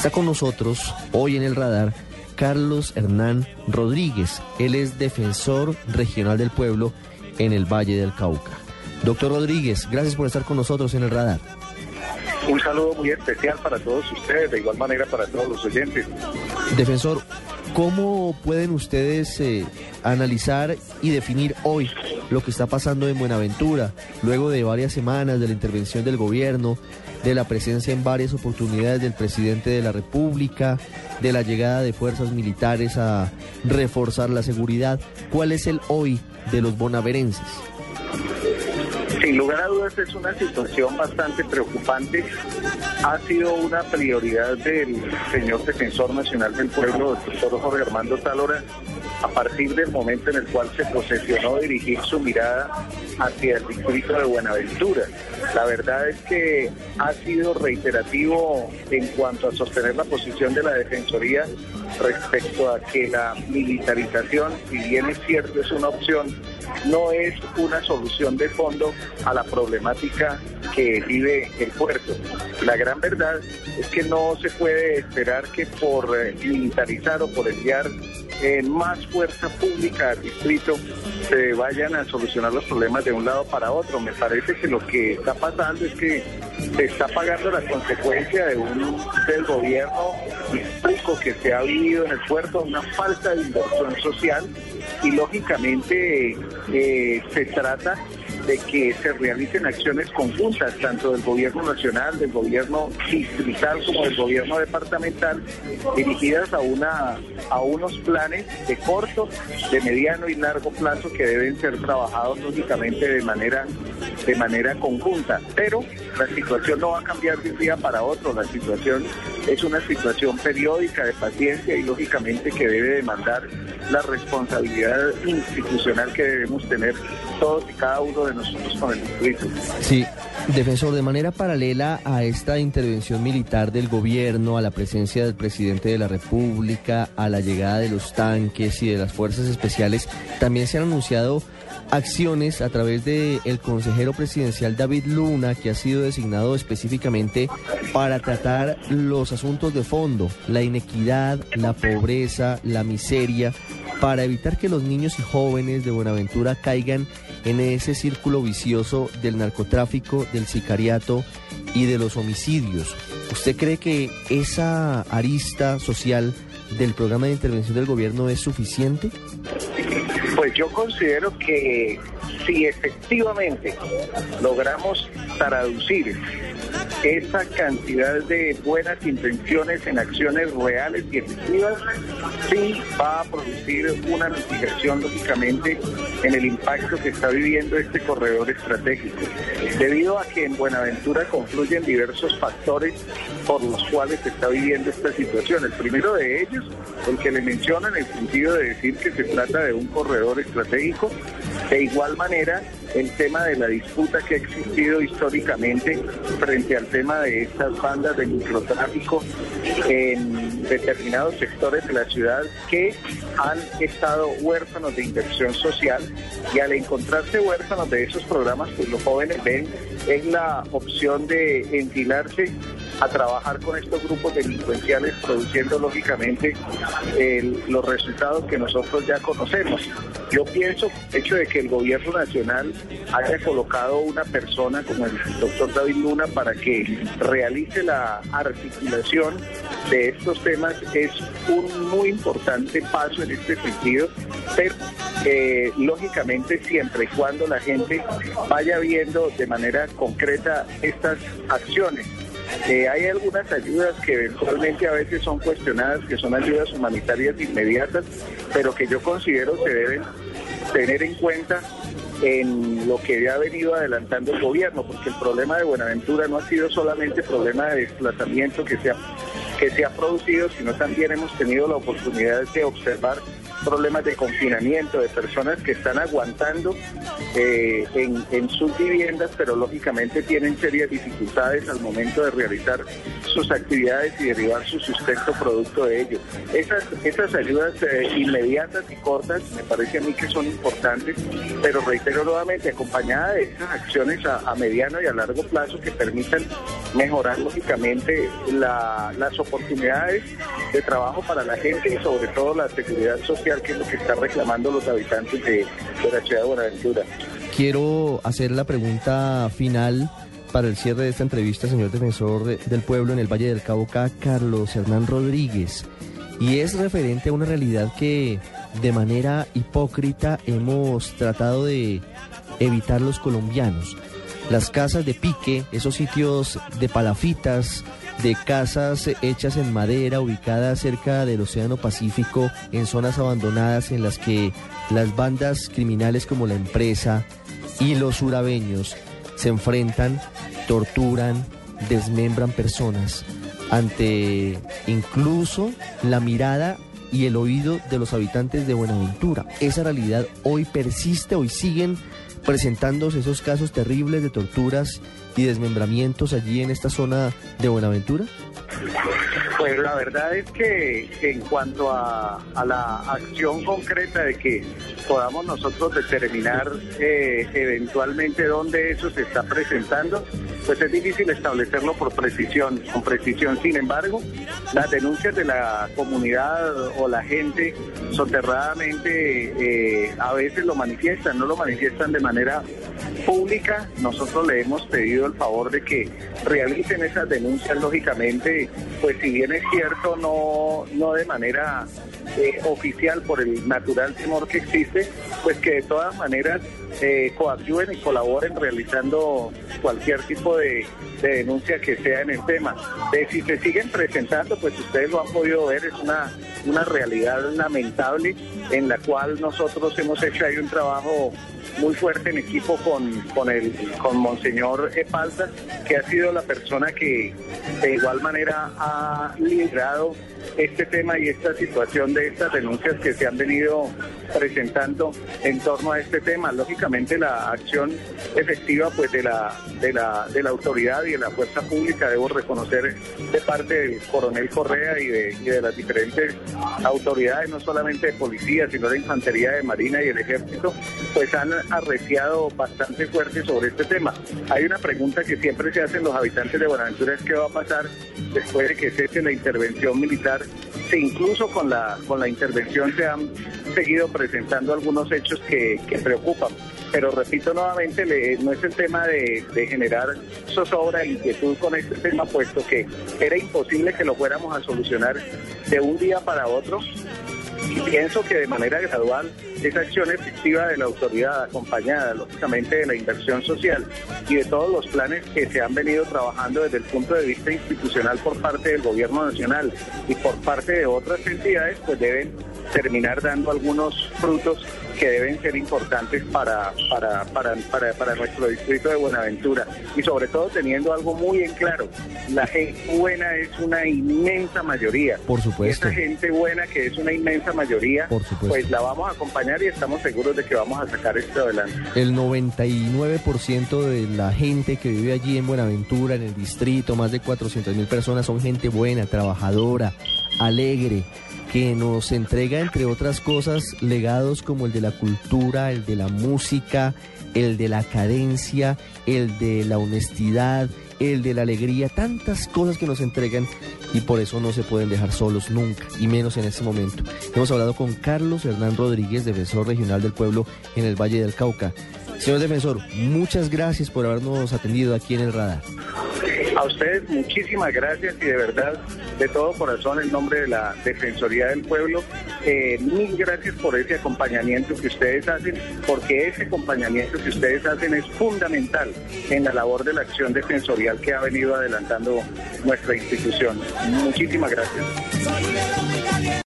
Está con nosotros hoy en el radar Carlos Hernán Rodríguez. Él es defensor regional del pueblo en el Valle del Cauca. Doctor Rodríguez, gracias por estar con nosotros en el radar. Un saludo muy especial para todos ustedes, de igual manera para todos los oyentes. Defensor, ¿cómo pueden ustedes eh, analizar y definir hoy lo que está pasando en Buenaventura, luego de varias semanas de la intervención del gobierno, de la presencia en varias oportunidades del presidente de la República, de la llegada de fuerzas militares a reforzar la seguridad? ¿Cuál es el hoy de los bonaverenses? Sin lugar a dudas es una situación bastante preocupante. Ha sido una prioridad del señor defensor nacional del pueblo, doctor Jorge Armando Talora, a partir del momento en el cual se posesionó dirigir su mirada hacia el distrito de Buenaventura. La verdad es que ha sido reiterativo en cuanto a sostener la posición de la Defensoría respecto a que la militarización, si bien es cierto, es una opción, no es una solución de fondo a la problemática que vive el puerto. La gran verdad es que no se puede esperar que por eh, militarizar o por enviar eh, más fuerza pública al distrito se vayan a solucionar los problemas de un lado para otro. Me parece que lo que está pasando es que se está pagando la consecuencia de un del gobierno histórico que se ha vivido en el puerto, una falta de inversión social y lógicamente eh, se trata de que se realicen acciones conjuntas, tanto del gobierno nacional, del gobierno distrital como del gobierno departamental, dirigidas a una a unos planes de corto, de mediano y largo plazo que deben ser trabajados lógicamente de manera de manera conjunta. Pero la situación no va a cambiar de un día para otro, la situación es una situación periódica de paciencia y lógicamente que debe demandar la responsabilidad institucional que debemos tener todos y cada uno de nosotros con el distrito. Sí, defensor, de manera paralela a esta intervención militar del gobierno, a la presencia del presidente de la República, a la llegada de los tanques y de las fuerzas especiales, también se han anunciado acciones a través del el consejero presidencial David Luna, que ha sido designado específicamente para tratar los asuntos de fondo, la inequidad, la pobreza, la miseria, para evitar que los niños y jóvenes de Buenaventura caigan en ese círculo vicioso del narcotráfico, del sicariato y de los homicidios. ¿Usted cree que esa arista social del programa de intervención del gobierno es suficiente? Yo considero que si efectivamente logramos traducir esa cantidad de buenas intenciones en acciones reales y efectivas, sí va a producir una mitigación, lógicamente, en el impacto que está viviendo este corredor estratégico. Debido a que en Buenaventura confluyen diversos factores por los cuales se está viviendo esta situación. El primero de ellos, el que le menciono en el sentido de decir que se trata de un corredor estratégico. De igual manera, el tema de la disputa que ha existido históricamente frente al tema de estas bandas de microtráfico en determinados sectores de la ciudad que han estado huérfanos de inversión social y al encontrarse huérfanos de esos programas, pues los jóvenes ven es la opción de enfilarse a trabajar con estos grupos delincuenciales, produciendo lógicamente los resultados que nosotros ya conocemos. Yo pienso, hecho de que el gobierno nacional haya colocado una persona como el doctor David Luna para que realice la articulación de estos temas es un muy importante paso en este sentido, pero eh, lógicamente siempre y cuando la gente vaya viendo de manera concreta estas acciones. Hay algunas ayudas que eventualmente a veces son cuestionadas, que son ayudas humanitarias inmediatas, pero que yo considero se deben tener en cuenta en lo que ha venido adelantando el gobierno, porque el problema de Buenaventura no ha sido solamente problema de desplazamiento que se ha, que se ha producido, sino también hemos tenido la oportunidad de observar problemas de confinamiento, de personas que están aguantando eh, en, sus viviendas, pero lógicamente tienen serias dificultades al momento de realizar sus actividades y derivar su sustento producto de ello. Esas, esas ayudas eh, inmediatas y cortas me parece a mí que son importantes, pero reitero nuevamente, acompañadas de esas acciones a mediano y a largo plazo que permitan mejorar lógicamente las oportunidades de trabajo para la gente y sobre todo la seguridad social que es lo que están reclamando los habitantes de, la ciudad de Buenaventura. Quiero hacer la pregunta final para el cierre de esta entrevista, señor defensor del pueblo en el Valle del Cauca, Carlos Hernán Rodríguez. Y es referente a una realidad que de manera hipócrita hemos tratado de evitar los colombianos. Las casas de pique, esos sitios de palafitas, de casas hechas en madera ubicadas cerca del Océano Pacífico, en zonas abandonadas en las que las bandas criminales como la empresa y los surabeños se enfrentan, torturan, desmembran personas ante incluso la mirada y el oído de los habitantes de Buenaventura. Esa realidad hoy persiste, hoy siguen presentándose esos casos terribles de torturas y desmembramientos allí en esta zona de Buenaventura? Pues la verdad es que en cuanto a, la acción concreta de que podamos nosotros determinar eh, eventualmente dónde eso se está presentando, pues es difícil establecerlo por precisión, con precisión. Sin embargo, las denuncias de la comunidad o la gente soterradamente eh, a veces lo manifiestan, no lo manifiestan de manera pública. Nosotros le hemos pedido el favor de que realicen esas denuncias, lógicamente, pues si bien es cierto, no, no de manera eh, oficial por el natural temor que existe, pues que de todas maneras eh, y colaboren realizando cualquier tipo de, denuncia que sea en el tema. Si se siguen presentando, pues ustedes lo han podido ver, es una, una realidad lamentable en la cual nosotros hemos hecho ahí un trabajo muy fuerte en equipo con, con, el, con Monseñor Epalta, que ha sido la persona que de igual manera ha liderado este tema y esta situación de estas denuncias que se han venido presentando en torno a este tema. Lógicamente la acción efectiva pues de la, de la, de la autoridad y de la fuerza pública, debo reconocer de parte del coronel Correa y de, las diferentes autoridades, no solamente de policía, sino de infantería de marina y el ejército, pues han arreciado bastante fuerte sobre este tema. Hay una pregunta que siempre se hacen los habitantes de Buenaventura, es qué va a pasar después de que cese la intervención militar, incluso con la, con la intervención se han seguido presentando algunos hechos que, preocupan. Pero repito nuevamente, no es el tema de, de generar zozobra e inquietud con este tema, puesto que era imposible que lo fuéramos a solucionar de un día para otro y pienso que de manera gradual esa acción efectiva de la autoridad, acompañada lógicamente de la inversión social y de todos los planes que se han venido trabajando desde el punto de vista institucional por parte del gobierno nacional y por parte de otras entidades, pues deben terminar dando algunos frutos que deben ser importantes para, para, para, para, nuestro distrito de Buenaventura. Y sobre todo teniendo algo muy en claro, la gente buena es una inmensa mayoría. Por supuesto. esa gente buena que es una inmensa mayoría, pues la vamos a acompañar y estamos seguros de que vamos a sacar esto adelante. El 99% de la gente que vive allí en Buenaventura, en el distrito, más de 400 mil personas, son gente buena, trabajadora, alegre que nos entrega, entre otras cosas, legados como el de la cultura, el de la música, el de la cadencia, el de la honestidad, el de la alegría, tantas cosas que nos entregan y por eso no se pueden dejar solos nunca, y menos en este momento. Hemos hablado con Carlos Hernán Rodríguez, defensor regional del pueblo en el Valle del Cauca. Señor defensor, muchas gracias por habernos atendido aquí en el radar. A ustedes muchísimas gracias y de verdad, de todo corazón, en nombre de la Defensoría del Pueblo, eh, mil gracias por ese acompañamiento que ustedes hacen, porque ese acompañamiento que ustedes hacen es fundamental en la labor de la acción defensorial que ha venido adelantando nuestra institución. Muchísimas gracias.